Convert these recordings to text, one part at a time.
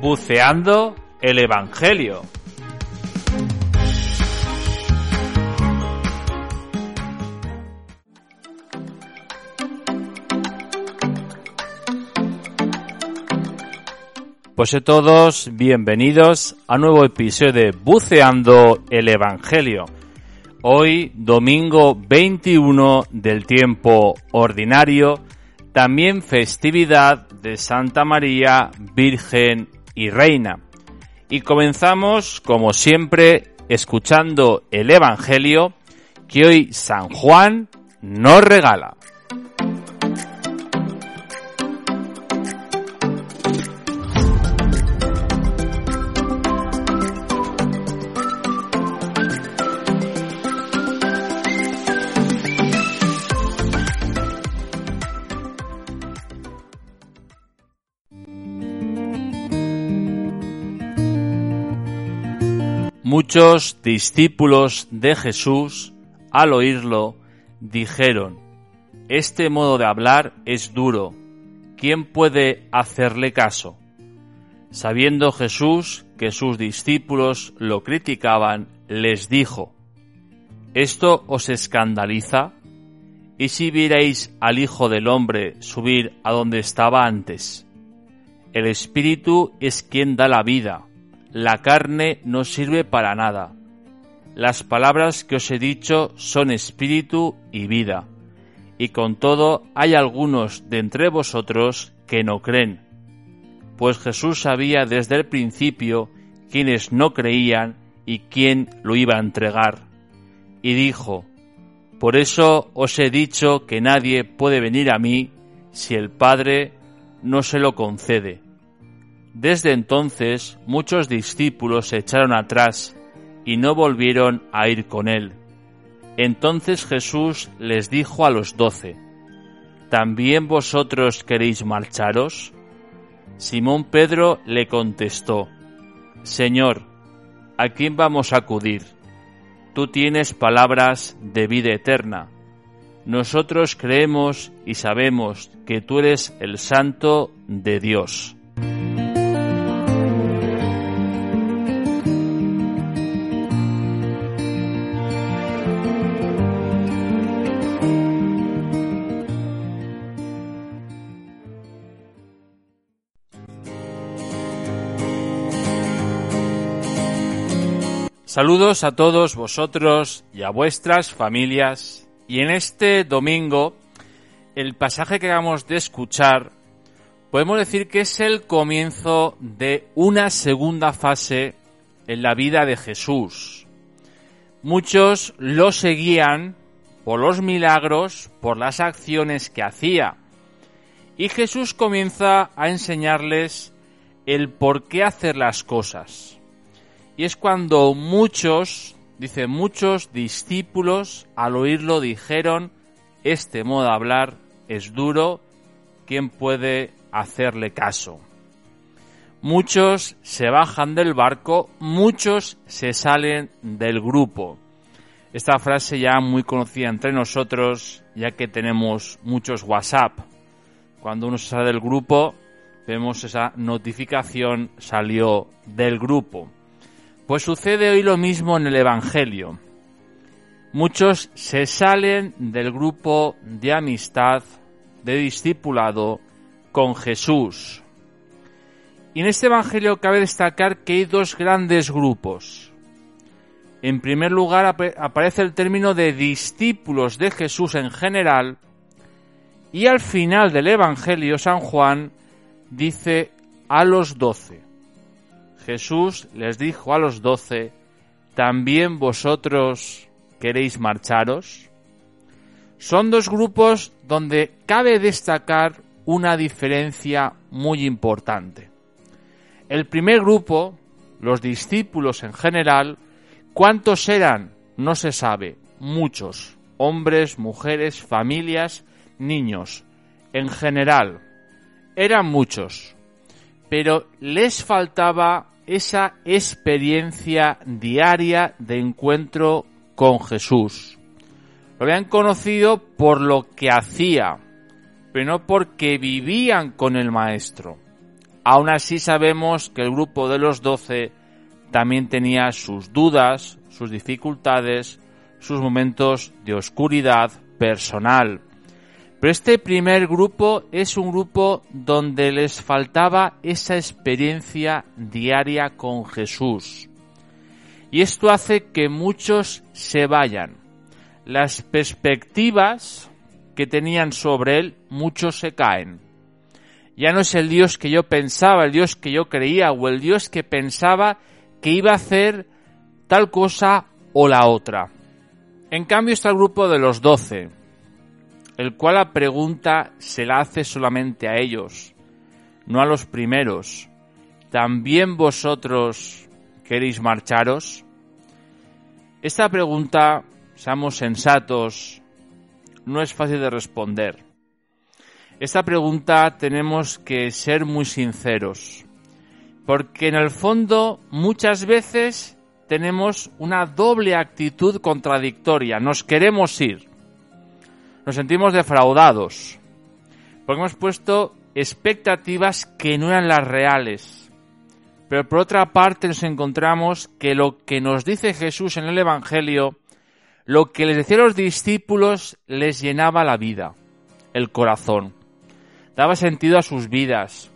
Buceando el Evangelio. Pues a todos, bienvenidos a un nuevo episodio de Buceando el Evangelio. Hoy, domingo 21 del tiempo ordinario, también festividad de Santa María, Virgen y Reina. Y comenzamos, como siempre, escuchando el Evangelio que hoy San Juan nos regala. Muchos discípulos de Jesús, al oírlo, dijeron, Este modo de hablar es duro, ¿quién puede hacerle caso? Sabiendo Jesús que sus discípulos lo criticaban, les dijo, ¿Esto os escandaliza? ¿Y si vierais al Hijo del Hombre subir a donde estaba antes? El Espíritu es quien da la vida la carne no sirve para nada. Las palabras que os he dicho son espíritu y vida. Y con todo hay algunos de entre vosotros que no creen. Pues Jesús sabía desde el principio quienes no creían y quién lo iba a entregar. Y dijo, Por eso os he dicho que nadie puede venir a mí si el Padre no se lo concede desde entonces muchos discípulos se echaron atrás y no volvieron a ir con él. Entonces Jesús les dijo a los doce, ¿También vosotros queréis marcharos? Simón Pedro le contestó, Señor, ¿a quién vamos a acudir? Tú tienes palabras de vida eterna. Nosotros creemos y sabemos que tú eres el Santo de Dios. Saludos a todos vosotros y a vuestras familias. Y en este domingo, el pasaje que acabamos de escuchar, podemos decir que es el comienzo de una segunda fase en la vida de Jesús. Muchos lo seguían por los milagros, por las acciones que hacía. Y Jesús comienza a enseñarles el por qué hacer las cosas. Y es cuando muchos, dice, muchos discípulos al oírlo dijeron, este modo de hablar es duro, ¿quién puede hacerle caso? Muchos se bajan del barco, muchos se salen del grupo. Esta frase ya muy conocida entre nosotros, ya que tenemos muchos WhatsApp. Cuando uno se sale del grupo, vemos esa notificación salió del grupo. Pues sucede hoy lo mismo en el Evangelio. Muchos se salen del grupo de amistad, de discipulado con Jesús. Y en este Evangelio cabe destacar que hay dos grandes grupos. En primer lugar aparece el término de discípulos de Jesús en general y al final del Evangelio San Juan dice a los doce. Jesús les dijo a los doce, ¿también vosotros queréis marcharos? Son dos grupos donde cabe destacar una diferencia muy importante. El primer grupo, los discípulos en general, ¿cuántos eran? No se sabe, muchos, hombres, mujeres, familias, niños, en general, eran muchos, pero les faltaba esa experiencia diaria de encuentro con Jesús. Lo habían conocido por lo que hacía, pero no porque vivían con el Maestro. Aún así sabemos que el grupo de los doce también tenía sus dudas, sus dificultades, sus momentos de oscuridad personal. Pero este primer grupo es un grupo donde les faltaba esa experiencia diaria con Jesús. Y esto hace que muchos se vayan. Las perspectivas que tenían sobre él, muchos se caen. Ya no es el Dios que yo pensaba, el Dios que yo creía, o el Dios que pensaba que iba a hacer tal cosa o la otra. En cambio está el grupo de los doce, el cual la pregunta se la hace solamente a ellos, no a los primeros. ¿También vosotros queréis marcharos? Esta pregunta, seamos sensatos, no es fácil de responder. Esta pregunta tenemos que ser muy sinceros, porque en el fondo muchas veces tenemos una doble actitud contradictoria. Nos queremos ir, nos sentimos defraudados, porque hemos puesto expectativas que no eran las reales. Pero por otra parte nos encontramos que lo que nos dice Jesús en el Evangelio, lo que les decía a los discípulos les llenaba la vida, el corazón, daba sentido a sus vidas.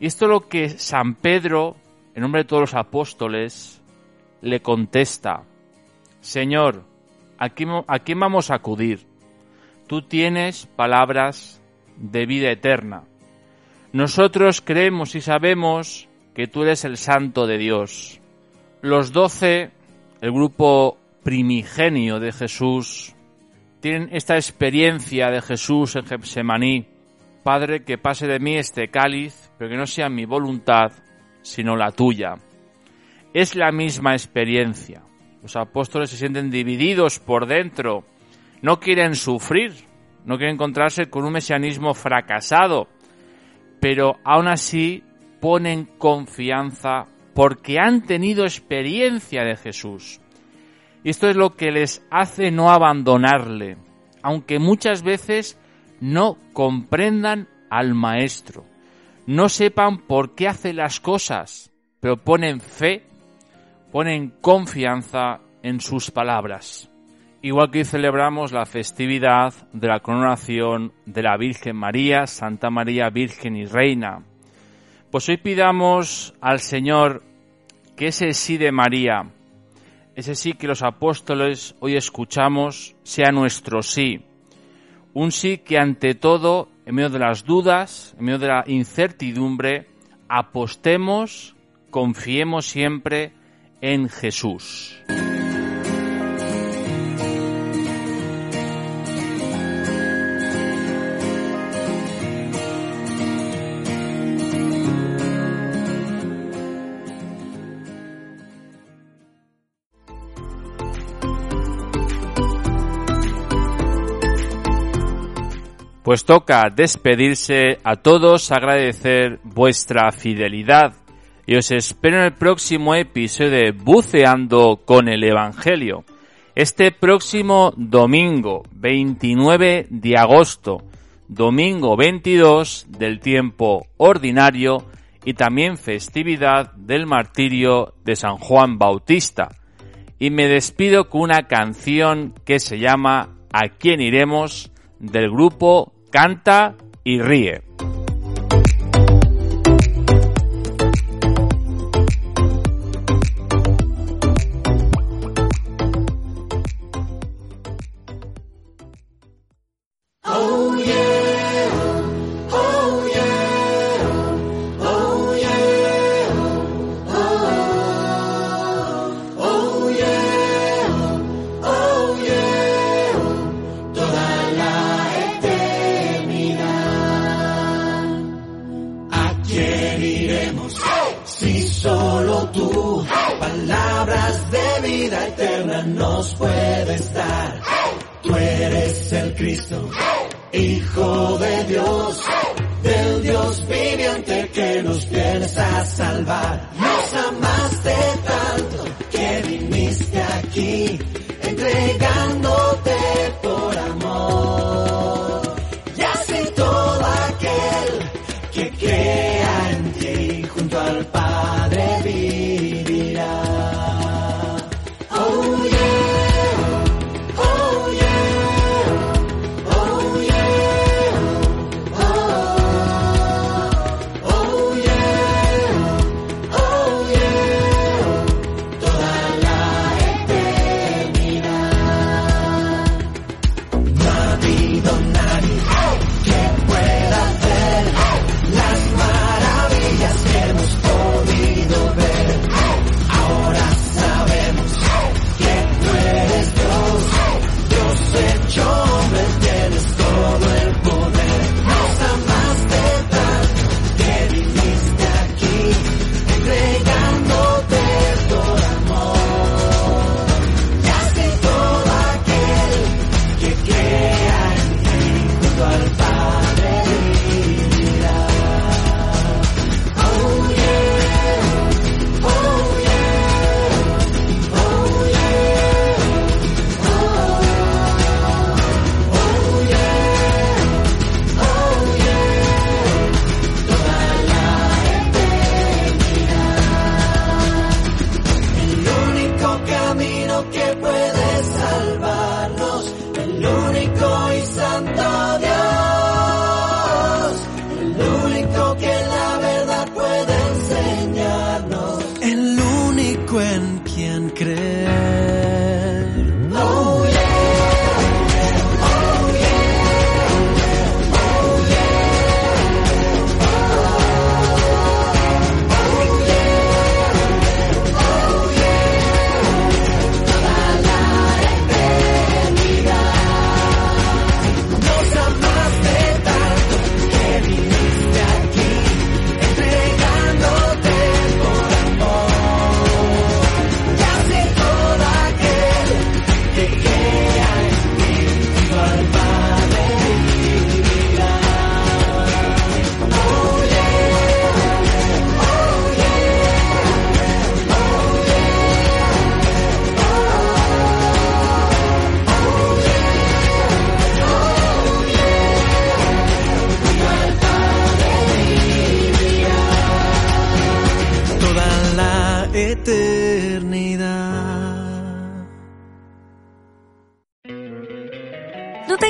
Y esto es lo que San Pedro, en nombre de todos los apóstoles, le contesta, Señor, ¿a quién, a quién vamos a acudir? Tú tienes palabras de vida eterna. Nosotros creemos y sabemos que tú eres el santo de Dios. Los doce, el grupo primigenio de Jesús, tienen esta experiencia de Jesús en Getsemaní. Padre, que pase de mí este cáliz, pero que no sea mi voluntad, sino la tuya. Es la misma experiencia. Los apóstoles se sienten divididos por dentro no quieren sufrir, no quieren encontrarse con un mesianismo fracasado, pero aún así ponen confianza porque han tenido experiencia de Jesús. Y esto es lo que les hace no abandonarle, aunque muchas veces no comprendan al Maestro, no sepan por qué hace las cosas, pero ponen fe, ponen confianza en sus palabras. Igual que hoy celebramos la festividad de la coronación de la Virgen María, Santa María Virgen y Reina, pues hoy pidamos al Señor que ese sí de María, ese sí que los apóstoles hoy escuchamos, sea nuestro sí. Un sí que ante todo, en medio de las dudas, en medio de la incertidumbre, apostemos, confiemos siempre en Jesús. Pues toca despedirse a todos, agradecer vuestra fidelidad y os espero en el próximo episodio de Buceando con el Evangelio. Este próximo domingo 29 de agosto, domingo 22 del tiempo ordinario y también festividad del martirio de San Juan Bautista. Y me despido con una canción que se llama ¿A quién iremos? del grupo canta y ríe. A salvar.